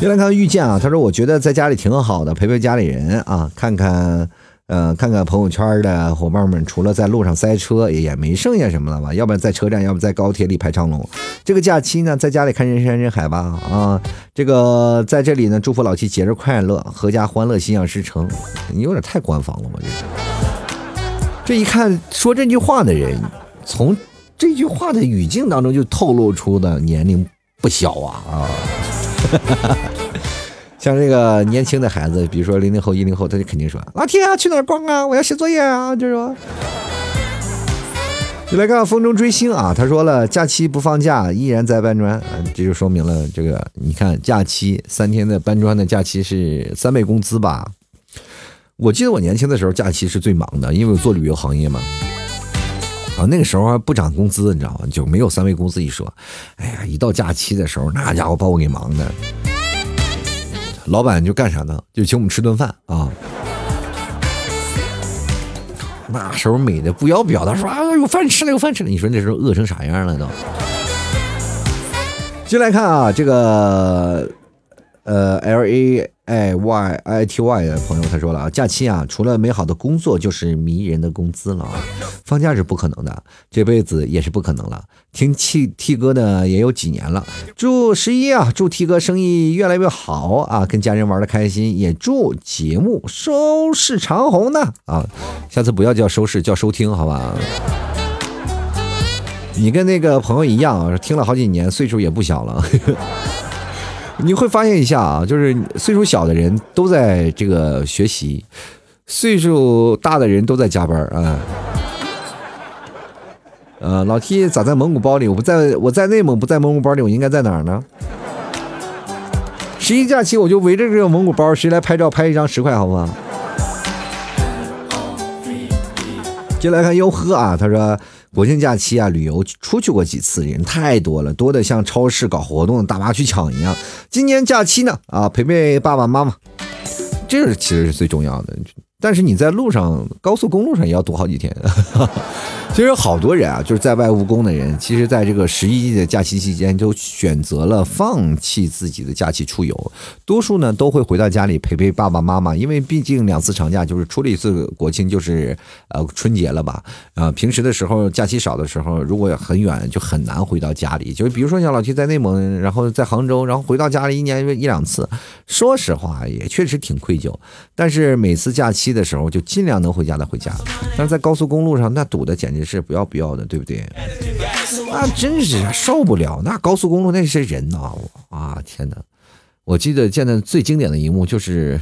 Speaker 1: 原来看遇见啊，他说我觉得在家里挺好的，陪陪家里人啊，看看，呃，看看朋友圈的伙伴们，除了在路上塞车，也也没剩下什么了吧？要不然在车站，要不在高铁里排长龙。这个假期呢，在家里看人山人海吧，啊，这个在这里呢，祝福老七节日快乐，阖家欢乐，心想事成。你有点太官方了吧？这这一看说这句话的人，从这句话的语境当中就透露出的年龄不小啊啊！[LAUGHS] 像这个年轻的孩子，比如说零零后、一零后，他就肯定说：“老铁啊，去哪儿逛啊？我要写作业啊！”就是说，就来看风中追星啊。他说了，假期不放假，依然在搬砖。这就说明了这个，你看假期三天的搬砖的假期是三倍工资吧？我记得我年轻的时候，假期是最忙的，因为我做旅游行业嘛。啊，那个时候还不涨工资，你知道吗？就没有三倍工资一说。哎呀，一到假期的时候，那家伙把我给忙的。老板就干啥呢？就请我们吃顿饭啊。那时候美的不要不要的，说啊有饭吃了有饭吃了。你说那时候饿成啥样了都？进来看啊，这个呃，L A I Y I T Y 的朋友他说了啊，假期啊，除了美好的工作，就是迷人的工资了啊。放假是不可能的，这辈子也是不可能了。听 T T 哥的也有几年了，祝十一啊，祝 T 哥生意越来越好啊，跟家人玩的开心，也祝节目收视长虹呢啊。下次不要叫收视，叫收听，好吧？你跟那个朋友一样啊，听了好几年，岁数也不小了。你会发现一下啊，就是岁数小的人都在这个学习，岁数大的人都在加班啊。呃，老 T 咋在蒙古包里？我不在，我在内蒙，不在蒙古包里，我应该在哪儿呢？十一假期我就围着这个蒙古包，谁来拍照拍一张十块，好不好？接来看优呵啊，他说。国庆假期啊，旅游出去过几次，人太多了，多的像超市搞活动大妈去抢一样。今年假期呢，啊，陪陪爸爸妈妈，这是其实是最重要的。但是你在路上，高速公路上也要堵好几天。其实好多人啊，就是在外务工的人，其实在这个十一的假期期间，就选择了放弃自己的假期出游。多数呢都会回到家里陪陪爸爸妈妈，因为毕竟两次长假，就是出了一次国庆，就是呃春节了吧。啊，平时的时候假期少的时候，如果很远，就很难回到家里。就比如说像老七在内蒙，然后在杭州，然后回到家里一年一两次，说实话也确实挺愧疚。但是每次假期的时候，就尽量能回家的回家。但是在高速公路上，那堵的简直。是不要不要的，对不对？啊，真是受不了！那高速公路那些人呐，啊，天哪！我记得见的最经典的一幕就是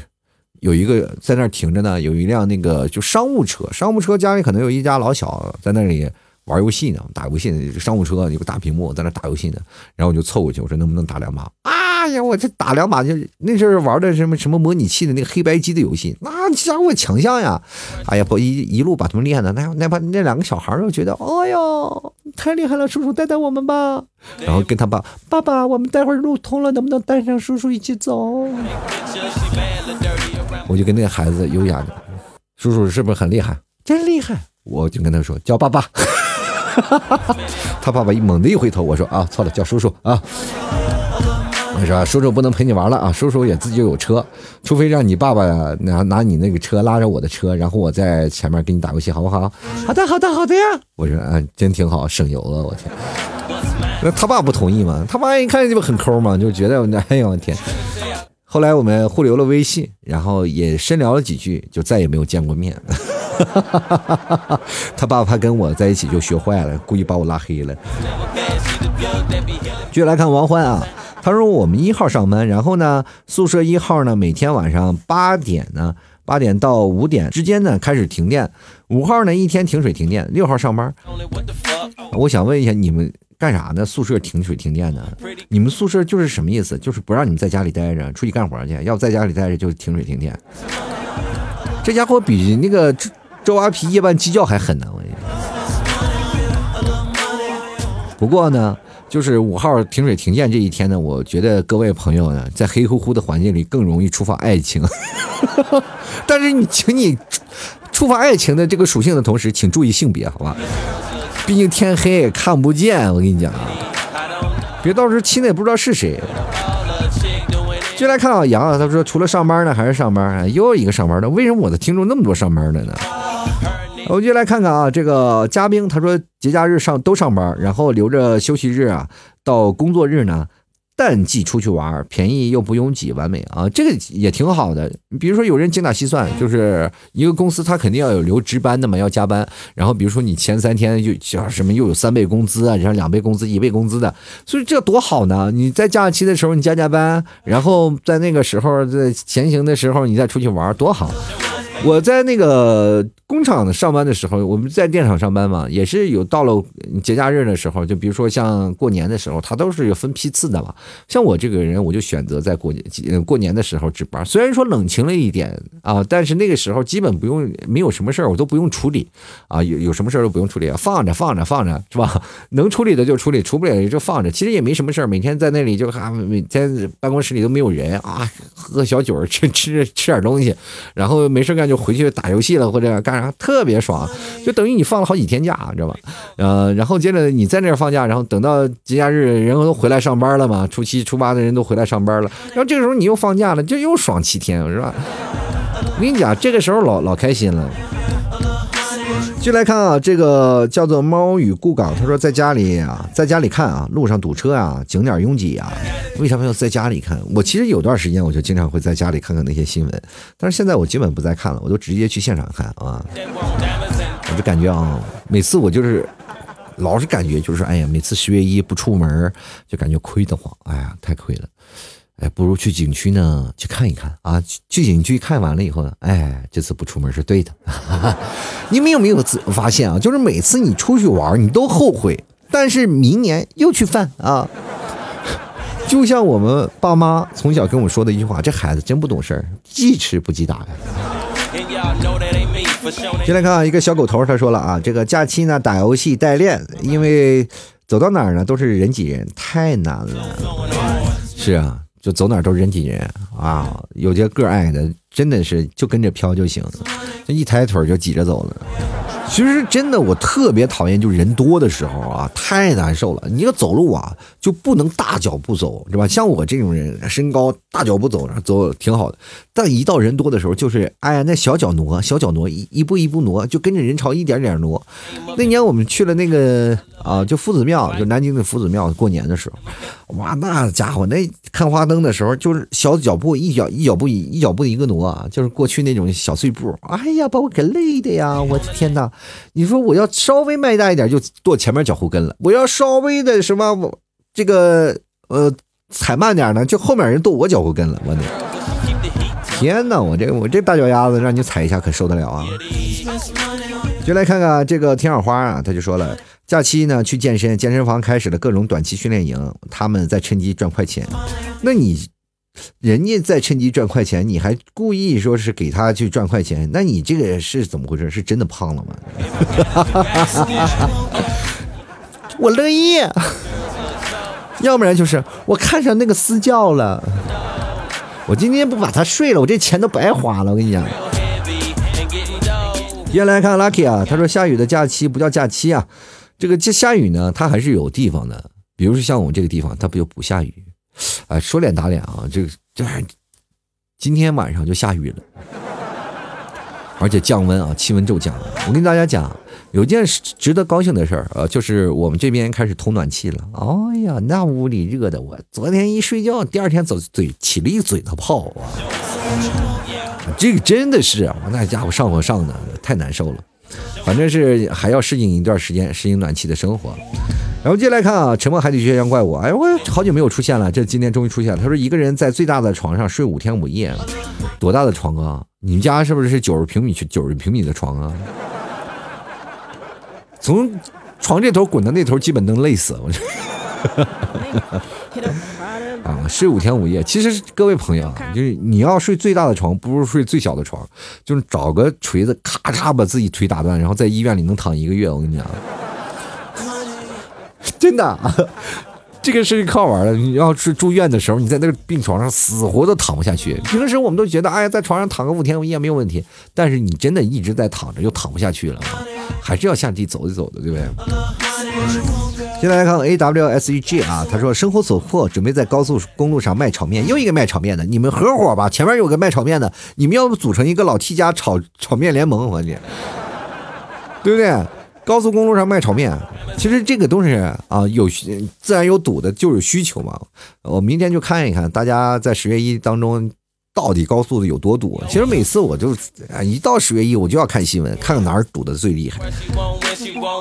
Speaker 1: 有一个在那儿停着呢，有一辆那个就商务车，商务车家里可能有一家老小在那里玩游戏呢，打游戏。商务车有个大屏幕在那打游戏呢，然后我就凑过去，我说能不能打两把啊？哎呀，我这打两把就那阵儿玩的什么什么模拟器的那个黑白机的游戏，那家伙强项呀！哎呀，不一一路把他们练的，那那把那两个小孩儿就觉得，哎呦，太厉害了！叔叔带带我们吧。然后跟他爸爸爸，我们待会儿路通了，能不能带上叔叔一起走？我就跟那个孩子优雅的，叔叔是不是很厉害？真厉害！我就跟他说叫爸爸。[LAUGHS] 他爸爸一猛地一回头，我说啊，错了，叫叔叔啊。我说叔叔不能陪你玩了啊，叔叔也自己有车，除非让你爸爸拿拿你那个车拉着我的车，然后我在前面给你打游戏，好不好？好的，好的，好的呀。我说啊，真挺好，省油了，我天。那他爸不同意嘛？他爸一看这不很抠嘛，就觉得哎呦我天。后来我们互留了微信，然后也深聊了几句，就再也没有见过面。[LAUGHS] 他爸怕跟我在一起就学坏了，故意把我拉黑了。继续来看王欢啊。他说：“我们一号上班，然后呢，宿舍一号呢，每天晚上八点呢，八点到五点之间呢开始停电。五号呢，一天停水停电。六号上班。我想问一下，你们干啥呢？宿舍停水停电呢？你们宿舍就是什么意思？就是不让你们在家里待着，出去干活去。要不在家里待着就停水停电。这家伙比那个周周阿皮夜半鸡叫还狠呢！我跟你说。不过呢。”就是五号停水停电这一天呢，我觉得各位朋友呢，在黑乎乎的环境里更容易触发爱情。[LAUGHS] 但是你，请你触发爱情的这个属性的同时，请注意性别，好吧？毕竟天黑看不见，我跟你讲啊，别到时候亲的也不知道是谁。就来看啊，杨啊，他说除了上班呢，还是上班，又一个上班的。为什么我的听众那么多上班的呢？我们就来看看啊，这个嘉宾他说节假日上都上班，然后留着休息日啊，到工作日呢淡季出去玩，便宜又不拥挤，完美啊，这个也挺好的。比如说有人精打细算，就是一个公司他肯定要有留值班的嘛，要加班。然后比如说你前三天就叫什么又有三倍工资啊，然后两倍工资、一倍工资的，所以这多好呢！你在假期的时候你加加班，然后在那个时候在闲行的时候你再出去玩，多好。我在那个工厂上班的时候，我们在电厂上班嘛，也是有到了节假日的时候，就比如说像过年的时候，他都是有分批次的嘛。像我这个人，我就选择在过年过年的时候值班。[LAUGHS] 虽然说冷清了一点啊，但是那个时候基本不用没有什么事儿，我都不用处理啊，有有什么事儿都不用处理，放着放着放着是吧？能处理的就处理，处不了的就放着。其实也没什么事儿，每天在那里就哈，每天办公室里都没有人啊，喝小酒吃吃吃点东西，然后没事干。就回去打游戏了或者干啥，特别爽，就等于你放了好几天假，知道吧？呃，然后接着你在那儿放假，然后等到节假日人都回来上班了嘛，初七初八的人都回来上班了，然后这个时候你又放假了，就又爽七天，是吧？我跟你讲，这个时候老老开心了。就来看啊，这个叫做猫与故港，他说在家里啊，在家里看啊，路上堵车啊，景点拥挤啊，为什么要在家里看？我其实有段时间我就经常会在家里看看那些新闻，但是现在我基本不再看了，我都直接去现场看啊。我就感觉啊，每次我就是老是感觉就是哎呀，每次十月一不出门就感觉亏得慌，哎呀，太亏了。哎，不如去景区呢，去看一看啊！去景区看完了以后呢，哎，这次不出门是对的。[LAUGHS] 你们有没有发现啊？就是每次你出去玩，你都后悔，但是明年又去犯啊！就像我们爸妈从小跟我说的一句话：“这孩子真不懂事儿，记吃不记打。”先来看啊，一个小狗头，他说了啊，这个假期呢打游戏代练，因为走到哪儿呢都是人挤人，太难了。是啊。就走哪都人挤人啊！有些个矮的，真的是就跟着飘就行，这一抬腿就挤着走了。其实真的，我特别讨厌，就人多的时候啊，太难受了。你要走路啊，就不能大脚步走，是吧？像我这种人，身高大脚步走，走挺好的。但一到人多的时候，就是哎呀，那小脚挪，小脚挪，一一步一步挪，就跟着人潮一点点挪。那年我们去了那个啊，就夫子庙，就南京的夫子庙，过年的时候，哇，那家伙，那看花灯的时候，就是小脚步，一脚一脚步一脚步一个挪啊，就是过去那种小碎步。哎呀，把我给累的呀！我的天哪！你说我要稍微迈大一点就跺前面脚后跟了，我要稍微的什么这个呃踩慢点呢，就后面人跺我脚后跟了，我的天哪！我这我这大脚丫子让你踩一下可受得了啊？就来看看这个田小花啊，他就说了，假期呢去健身，健身房开始了各种短期训练营，他们在趁机赚快钱，那你？人家在趁机赚快钱，你还故意说是给他去赚快钱，那你这个是怎么回事？是真的胖了吗？[LAUGHS] 我乐意，要不然就是我看上那个私教了，我今天不把他睡了，我这钱都白花了。我跟你讲，接下来看 Lucky 啊，他说下雨的假期不叫假期啊，这个这下雨呢，它还是有地方的，比如说像我们这个地方，它不就不下雨。啊，说脸打脸啊！这个这今天晚上就下雨了，而且降温啊，气温骤降。我跟大家讲，有件值得高兴的事儿啊，就是我们这边开始通暖气了。哎呀，那屋里热的，我昨天一睡觉，第二天走嘴起了一嘴的泡啊！这个真的是，我那家伙上火上的太难受了。反正是还要适应一段时间，适应暖气的生活。然后接下来看啊，沉默海底穴怪物，哎呦，我好久没有出现了，这今天终于出现了。他说一个人在最大的床上睡五天五夜，多大的床啊？你们家是不是九十平米去九十平米的床啊？[LAUGHS] 从床这头滚到那头，基本能累死我。[LAUGHS] 啊，睡五天五夜，其实各位朋友啊，就是你要睡最大的床，不如睡最小的床，就是找个锤子咔嚓把自己腿打断，然后在医院里能躺一个月。我跟你讲。[LAUGHS] 真的，[LAUGHS] 这个是靠玩的。你要是住院的时候，你在那个病床上死活都躺不下去。平时我们都觉得，哎呀，在床上躺个五天五夜没有问题。但是你真的一直在躺着，又躺不下去了，还是要下地走一走的，对不对？接下来看 A W S E G 啊，他说生活所迫，准备在高速公路上卖炒面，又一个卖炒面的，你们合伙吧。前面有个卖炒面的，你们要不组成一个老 T 家炒炒面联盟，我你，对不对？高速公路上卖炒面，其实这个东西啊，有自然有堵的，就有需求嘛。我明天就看一看，大家在十月一当中到底高速的有多堵。其实每次我就啊，一到十月一，我就要看新闻，看看哪儿堵的最厉害。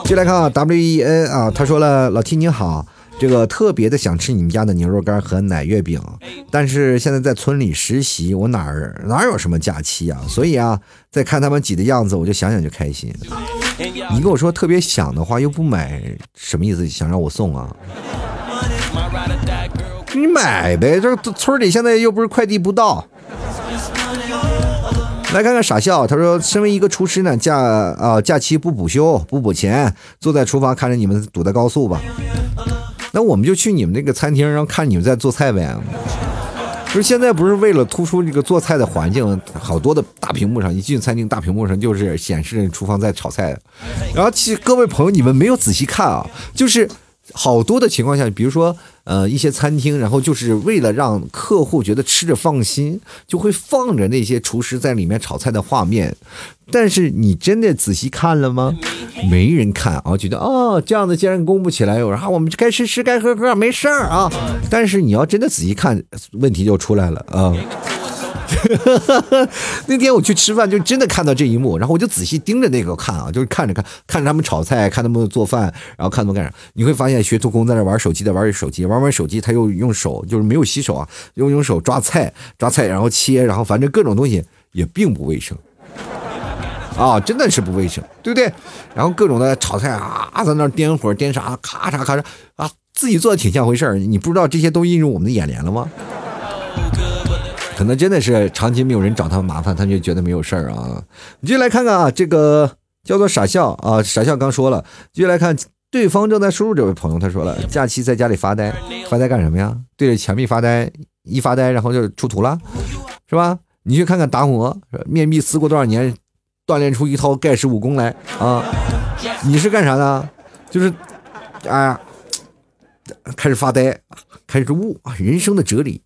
Speaker 1: 进来看啊，W E N 啊，他说了，老 T 你好。这个特别的想吃你们家的牛肉干和奶月饼，但是现在在村里实习，我哪儿哪有什么假期啊？所以啊，在看他们挤的样子，我就想想就开心。你跟我说特别想的话又不买，什么意思？想让我送啊？你买呗，这村里现在又不是快递不到。来看看傻笑，他说：“身为一个厨师呢，假啊假期不补休不补钱，坐在厨房看着你们堵在高速吧。”那我们就去你们那个餐厅，然后看你们在做菜呗。就是现在不是为了突出这个做菜的环境，好多的大屏幕上一进餐厅，大屏幕上就是显示厨房在炒菜。然后其实各位朋友，你们没有仔细看啊，就是好多的情况下，比如说。呃，一些餐厅，然后就是为了让客户觉得吃着放心，就会放着那些厨师在里面炒菜的画面。但是你真的仔细看了吗？没人看啊，觉得哦，这样的既然公布起来，然后我们该吃吃，该喝喝，没事儿啊。但是你要真的仔细看，问题就出来了啊。[LAUGHS] 那天我去吃饭，就真的看到这一幕，然后我就仔细盯着那个看啊，就是看着看，看着他们炒菜，看他们做饭，然后看他们干啥。你会发现学徒工在那玩手机，在玩手机，玩玩手机，他又用手，就是没有洗手啊，又用手抓菜，抓菜，然后切，然后反正各种东西也并不卫生啊，真的是不卫生，对不对？然后各种的炒菜啊，在那颠火颠啥，咔嚓咔嚓啊，自己做的挺像回事儿，你不知道这些都映入我们的眼帘了吗？可能真的是长期没有人找他们麻烦，他就觉得没有事儿啊。你就来看看啊，这个叫做傻笑啊，傻笑刚说了，继续来看对方正在输入这位朋友，他说了，假期在家里发呆，发呆干什么呀？对着墙壁发呆，一发呆然后就出图了，是吧？你去看看达摩，面壁思过多少年，锻炼出一套盖世武功来啊！你是干啥的？就是，哎呀，开始发呆，开始悟啊，人生的哲理。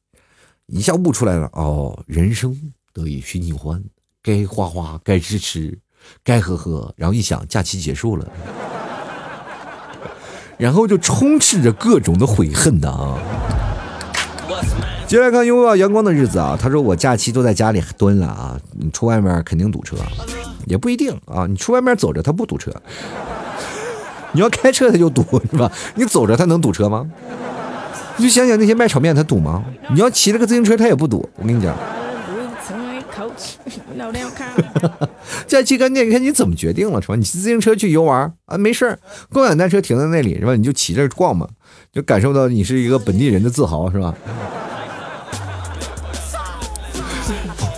Speaker 1: 一下悟出来了哦，人生得意须尽欢，该花花，该吃吃，该喝喝。然后一想，假期结束了，[LAUGHS] 然后就充斥着各种的悔恨的啊。接下来看拥抱阳光的日子啊，他说我假期都在家里蹲了啊，你出外面肯定堵车，也不一定啊，你出外面走着他不堵车，你要开车他就堵是吧？你走着他能堵车吗？你就想想那些卖炒面，他堵吗？你要骑了个自行车，他也不堵。我跟你讲，假期干店，你看你怎么决定了是吧？你骑自行车去游玩啊，没事儿，共享单车停在那里是吧？你就骑着逛嘛，就感受到你是一个本地人的自豪是吧？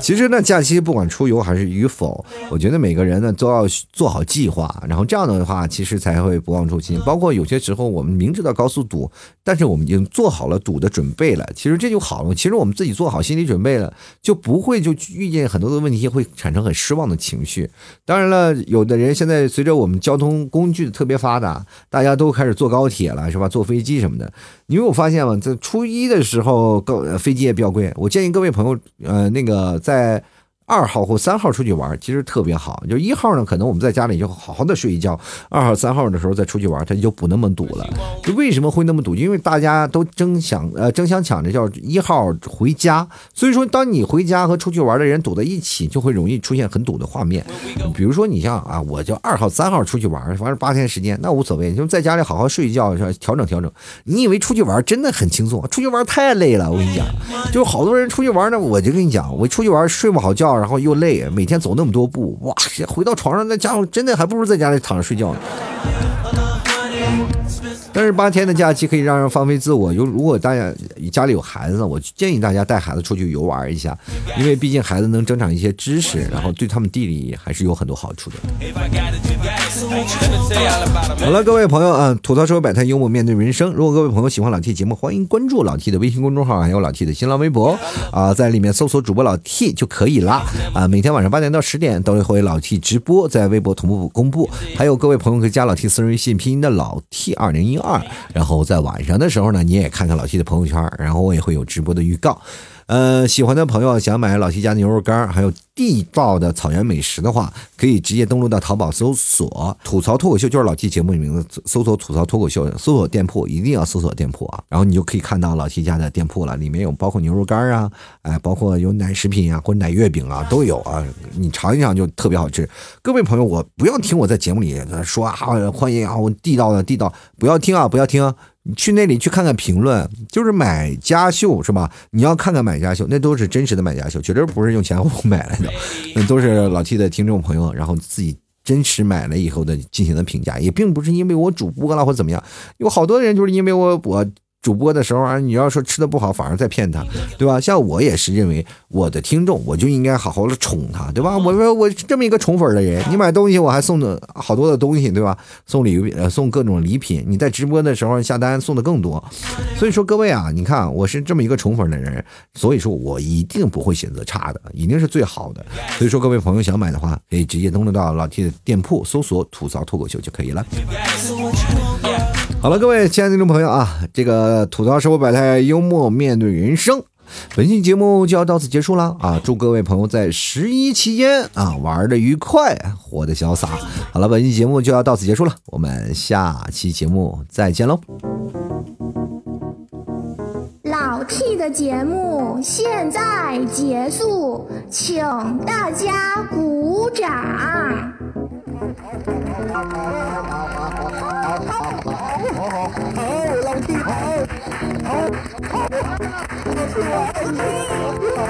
Speaker 1: 其实呢，假期不管出游还是与否，我觉得每个人呢都要做好计划，然后这样的话，其实才会不忘初心。包括有些时候，我们明知道高速堵，但是我们已经做好了堵的准备了，其实这就好了。其实我们自己做好心理准备了，就不会就遇见很多的问题，会产生很失望的情绪。当然了，有的人现在随着我们交通工具特别发达，大家都开始坐高铁了，是吧？坐飞机什么的。你有发现吗？在初一的时候，高飞机也比较贵。我建议各位朋友，呃，那个在。在二号或三号出去玩，其实特别好。就一号呢，可能我们在家里就好好的睡一觉。二号、三号的时候再出去玩，它就不那么堵了。就为什么会那么堵？因为大家都争抢呃争相抢着叫一号回家，所以说当你回家和出去玩的人堵在一起，就会容易出现很堵的画面。比如说你像啊，我就二号、三号出去玩，反正八天时间那无所谓，就在家里好好睡一觉？调整调整。你以为出去玩真的很轻松？出去玩太累了，我跟你讲，就好多人出去玩呢，我就跟你讲，我出去玩睡不好觉。然后又累，每天走那么多步，哇！回到床上，那家伙真的还不如在家里躺着睡觉呢。但是八天的假期可以让人放飞自我。有如果大家家里有孩子，我建议大家带孩子出去游玩一下，因为毕竟孩子能增长一些知识，然后对他们地理还是有很多好处的。[LAUGHS] 好了，各位朋友啊，吐槽社会百态，幽默面对人生。如果各位朋友喜欢老 T 节目，欢迎关注老 T 的微信公众号，还有老 T 的新浪微博啊，在里面搜索主播老 T 就可以了啊。每天晚上八点到十点都会老 T 直播，在微博同步公布。还有各位朋友可以加老 T 私人微信，拼音的老 T 二零一二。然后在晚上的时候呢，你也看看老 T 的朋友圈，然后我也会有直播的预告。呃，喜欢的朋友想买老 T 家牛肉干，还有地道的草原美食的话，可以直接登录到淘宝搜索“吐槽脱口秀”，就是老 T 节目的名字，搜索“吐槽脱口秀”，搜索店铺一定要搜索店铺啊，然后你就可以看到老 T 家的店铺了，里面有包括牛肉干啊，哎，包括有奶食品啊，或者奶月饼啊，都有啊，你尝一尝就特别好吃。各位朋友，我不要听我在节目里说啊，欢迎啊，我地道的地道，不要听啊，不要听。你去那里去看看评论，就是买家秀是吧？你要看看买家秀，那都是真实的买家秀，绝对不是用钱买来那都是老 T 的听众朋友，然后自己真实买了以后的进行的评价，也并不是因为我主播了或怎么样，有好多人就是因为我我。主播的时候啊，你要说吃的不好，反而在骗他，对吧？像我也是认为我的听众，我就应该好好的宠他，对吧？我说我这么一个宠粉的人，你买东西我还送的好多的东西，对吧？送礼物，送各种礼品，你在直播的时候下单送的更多。所以说各位啊，你看我是这么一个宠粉的人，所以说我一定不会选择差的，一定是最好的。所以说各位朋友想买的话，可以直接登录到老 T 的店铺，搜索“吐槽脱口秀”就可以了。好了，各位亲爱的听众朋友啊，这个吐槽生活百态，幽默面对人生，本期节目就要到此结束了啊！祝各位朋友在十一期间啊玩的愉快，活的潇洒。好了，本期节目就要到此结束了，我们下期节目再见喽！
Speaker 2: 老 T 的节目现在结束，请大家鼓掌。好好好，老弟好，好，别打了，老弟，你好，